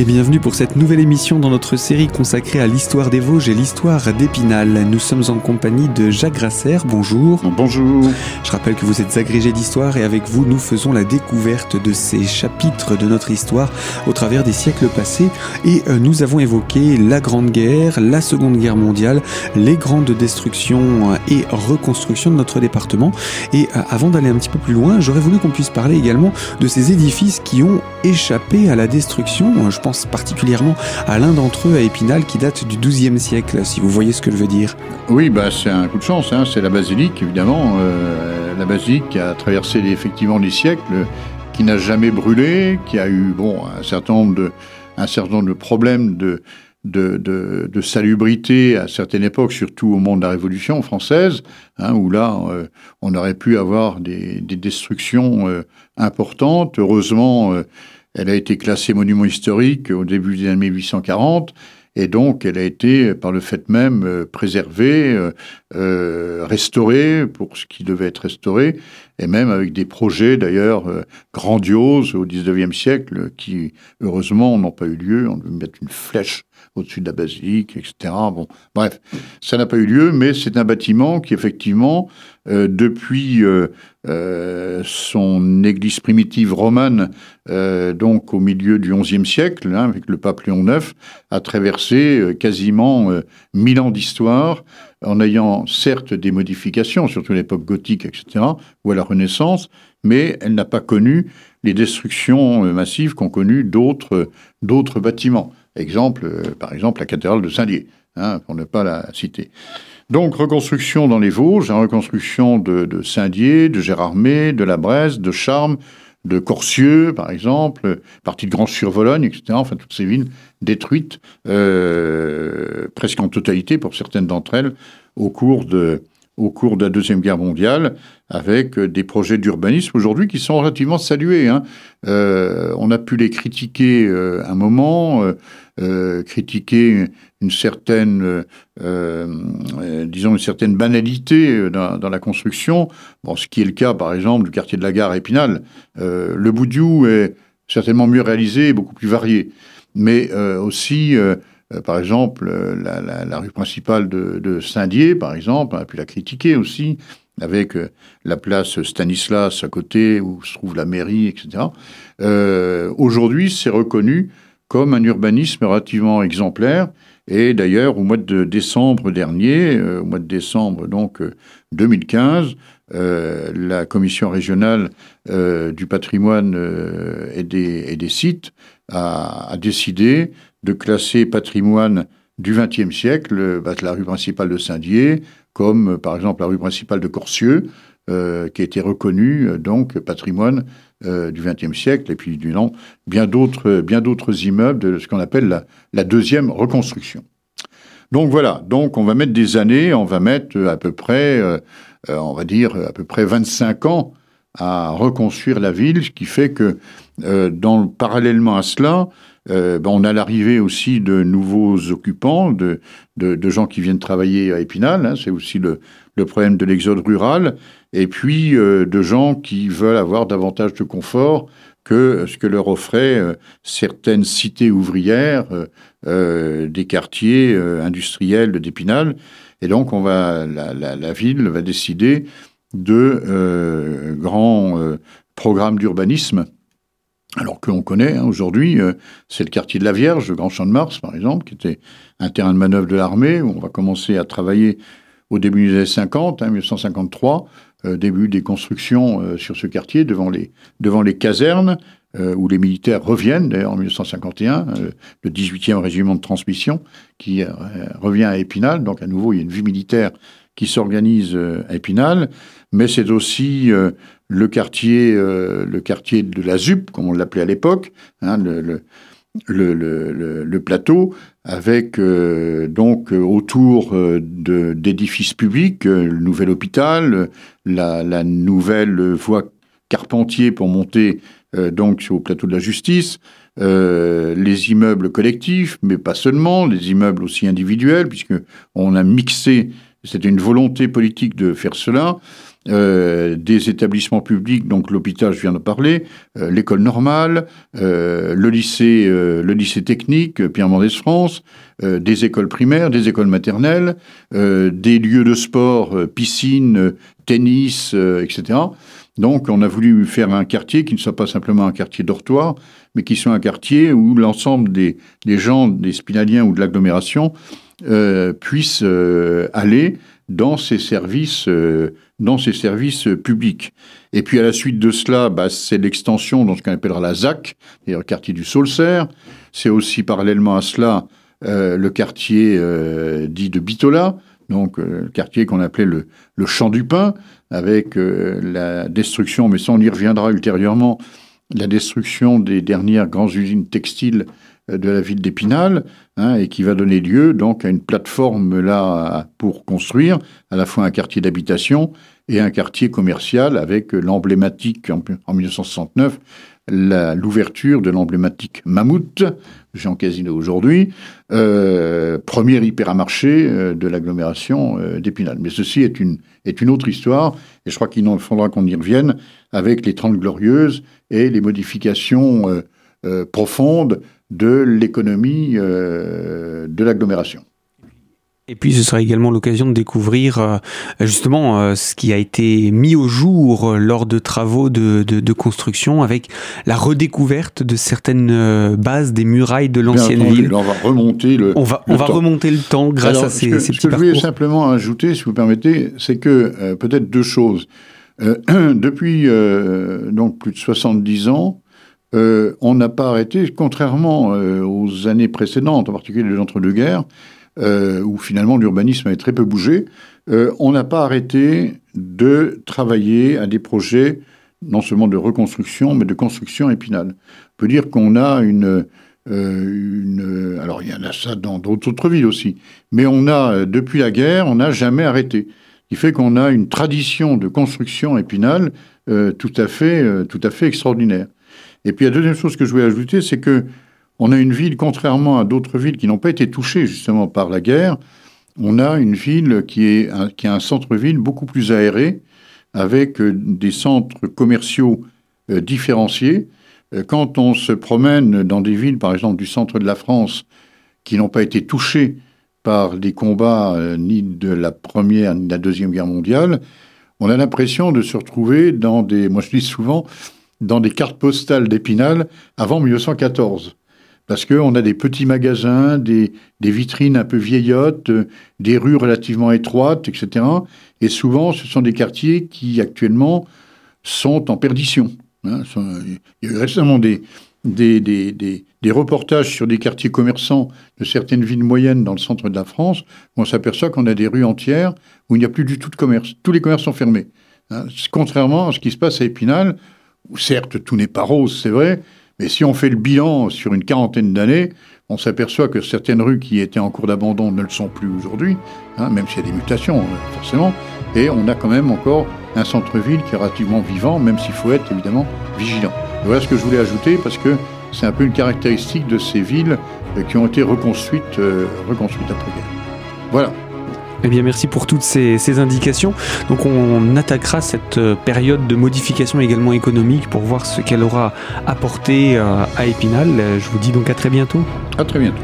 et bienvenue pour cette nouvelle émission dans notre série consacrée à l'histoire des Vosges et l'histoire d'Épinal. Nous sommes en compagnie de Jacques Grasser, bonjour. Bonjour. Je rappelle que vous êtes agrégé d'histoire et avec vous nous faisons la découverte de ces chapitres de notre histoire au travers des siècles passés et euh, nous avons évoqué la Grande Guerre, la Seconde Guerre mondiale, les grandes destructions et reconstructions de notre département et euh, avant d'aller un petit peu plus loin, j'aurais voulu qu'on puisse parler également de ces édifices qui ont échappé à la destruction. Je pense particulièrement à l'un d'entre eux à Épinal qui date du XIIe siècle, si vous voyez ce que je veux dire. Oui, bah, c'est un coup de chance, hein. c'est la basilique évidemment. Euh, la basilique qui a traversé effectivement les siècles, qui n'a jamais brûlé, qui a eu bon, un, certain nombre de, problèmes de, salubrité à certaines époques, surtout au moment de la Révolution française, hein, où là, euh, on aurait pu avoir des, des destructions euh, importantes. Heureusement, elle a été classée monument historique au début des années 1840. Et donc, elle a été, par le fait même, euh, préservée, euh, euh, restaurée pour ce qui devait être restauré, et même avec des projets d'ailleurs grandioses au XIXe siècle qui, heureusement, n'ont pas eu lieu. On devait mettre une flèche au-dessus de la basilique, etc. Bon, bref, ça n'a pas eu lieu, mais c'est un bâtiment qui, effectivement, euh, depuis euh, euh, son église primitive romane, donc au milieu du XIe siècle, hein, avec le pape Léon IX, a traversé quasiment mille ans d'histoire, en ayant certes des modifications, surtout l'époque gothique, etc., ou à la Renaissance, mais elle n'a pas connu les destructions massives qu'ont connues d'autres bâtiments. Exemple, par exemple, la cathédrale de Saint-Dié, hein, pour ne pas la citer. Donc, reconstruction dans les Vosges, reconstruction de, Saint-Dié, de Gérardmer, de la Bresse, de Charmes, de Corcieux, par exemple, partie de Grand-sur-Vologne, etc. Enfin, toutes ces villes détruites, euh, presque en totalité pour certaines d'entre elles, au cours de, au cours de la Deuxième Guerre mondiale, avec euh, des projets d'urbanisme aujourd'hui qui sont relativement salués. Hein. Euh, on a pu les critiquer euh, un moment, critiquer une certaine, disons une certaine banalité dans, la construction. Bon, ce qui est le cas, par exemple, du quartier de la Gare à Épinal. le Boudiou est certainement mieux réalisé beaucoup plus varié, mais aussi euh, par exemple, euh, la, rue principale de, Saint-Dié, par exemple, on a pu la critiquer aussi, avec euh, la place Stanislas à côté, où se trouve la mairie, etc. Aujourd'hui, c'est reconnu comme un urbanisme relativement exemplaire. Et d'ailleurs, au mois de décembre dernier, au mois de décembre donc 2015, la commission régionale du patrimoine et des, sites a, a décidé de classer patrimoine du XXe siècle bah, la rue principale de Saint-Dié, comme par exemple la rue principale de Corcieux, euh, qui a été reconnue euh, donc patrimoine euh, du XXe siècle, et puis du bien d'autres bien d'autres immeubles de ce qu'on appelle la, la, deuxième reconstruction. Donc voilà, donc on va mettre des années, on va mettre à peu près, on va dire à peu près 25 ans à reconstruire la ville, ce qui fait que dans, parallèlement à cela, euh, ben, on a l'arrivée aussi de nouveaux occupants, de, gens qui viennent travailler à Épinal. Hein, c'est aussi le, problème de l'exode rural. Et puis euh, de gens qui veulent avoir davantage de confort que ce que leur offraient euh, certaines cités ouvrières des quartiers industriels d'Épinal. Et donc, on va, la ville va décider de grands programmes d'urbanisme alors que l'on connaît hein, aujourd'hui, euh, c'est le quartier de la Vierge, le Grand Champ de Mars, par exemple, qui était un terrain de manœuvre de l'armée, où on va commencer à travailler au début des années 50, 1953, hein, euh, début des constructions euh, sur ce quartier, devant les, devant les casernes, où les militaires reviennent, d'ailleurs en 1951, le 18e régiment de transmission, qui revient à Épinal, donc à nouveau il y a une vie militaire qui s'organise à Épinal, mais c'est aussi le quartier, euh, le quartier de la ZUP, comme on l'appelait à l'époque, hein, le, plateau, avec euh, donc autour euh, d'édifices publics, le nouvel hôpital, la, la, nouvelle voie Carpentier pour monter donc au plateau de la justice, les immeubles collectifs, mais pas seulement, les immeubles aussi individuels, puisque on a mixé, c'était une volonté politique de faire cela, euh, des établissements publics, donc l'hôpital, je viens de parler, euh, l'école normale, euh, le lycée, le lycée technique Pierre Mendès France, des écoles primaires, des écoles maternelles, des lieux de sport, piscine, tennis, etc. Donc, on a voulu faire un quartier qui ne soit pas simplement un quartier dortoir, mais qui soit un quartier où l'ensemble des, des, gens, des spinaliens ou de l'agglomération, puissent aller dans ces services, euh, dans ces services publics. Et puis à la suite de cela, bah, c'est l'extension dans ce qu'on appellera la ZAC, le quartier du Saulcer. C'est aussi parallèlement à cela euh, le quartier euh, dit de Bitola, donc le quartier qu'on appelait le, le, champ du pain, avec la destruction, mais ça on y reviendra ultérieurement, la destruction des dernières grandes usines textiles de la ville d'Épinal, hein, et qui va donner lieu donc à une plateforme là pour construire à la fois un quartier d'habitation et un quartier commercial avec l'emblématique en, 1969 l'ouverture de l'emblématique Mammouth, Jean Casino aujourd'hui, euh, premier hypermarché euh, de l'agglomération euh, d'Épinal. Mais ceci est une, est une autre histoire, et je crois qu'il faudra qu'on y revienne avec les Trente Glorieuses et les modifications euh profondes de l'économie euh, de l'agglomération. Et puis ce sera également l'occasion de découvrir euh, justement ce qui a été mis au jour lors de travaux de, construction avec la redécouverte de certaines bases des murailles de l'ancienne ville. On va remonter le, on va, on va remonter le temps grâce à ces, ce que, je voulais simplement ajouter, si vous permettez, c'est que peut-être deux choses. depuis donc plus de 70 ans, euh, on n'a pas arrêté, contrairement euh, aux années précédentes, en particulier les entre-deux-guerres, euh, où finalement l'urbanisme avait très peu bougé, on n'a pas arrêté de travailler à des projets non seulement de reconstruction, mais de construction épinale. On peut dire qu'on a une, une, Alors, il y en a ça dans d'autres villes aussi. Mais on a, depuis la guerre, on n'a jamais arrêté. Qui fait qu'on a une tradition de construction épinale tout, à fait, tout à fait extraordinaire. Et puis la deuxième chose que je voulais ajouter, c'est que on a une ville, contrairement à d'autres villes qui n'ont pas été touchées justement par la guerre, on a une ville qui, est qui a un centre-ville beaucoup plus aéré, avec euh, des centres commerciaux euh, différenciés. Euh, quand on se promène dans des villes, par exemple du centre de la France, qui n'ont pas été touchées par des combats ni de la Première ni de la Deuxième Guerre mondiale, on a l'impression de se retrouver dans des, moi je dis souvent, dans des cartes postales d'Épinal avant 1914. Parce qu'on a des petits magasins, des, vitrines un peu vieillottes, euh, des rues relativement étroites, etc. Et souvent, ce sont des quartiers qui, actuellement, sont en perdition. Hein. il y a eu récemment des, reportages sur des quartiers commerçants de certaines villes moyennes dans le centre de la France, où on s'aperçoit qu'on a des rues entières où il n'y a plus du tout de commerce. Tous les commerces sont fermés. Hein. Contrairement à ce qui se passe à Épinal, certes, tout n'est pas rose, c'est vrai, mais si on fait le bilan sur une quarantaine d'années, on s'aperçoit que certaines rues qui étaient en cours d'abandon ne le sont plus aujourd'hui, hein, même s'il y a des mutations, hein, forcément, et on a quand même encore un centre-ville qui est relativement vivant, même s'il faut être évidemment vigilant. voilà ce que je voulais ajouter, parce que c'est un peu une caractéristique de ces villes euh, qui ont été reconstruites, euh, reconstruites après-guerre. Voilà. Eh bien, merci pour toutes ces, indications. Donc, on attaquera cette euh, période de modification également économique pour voir ce qu'elle aura apporté euh, à Épinal. Je vous dis donc à très bientôt. À très bientôt.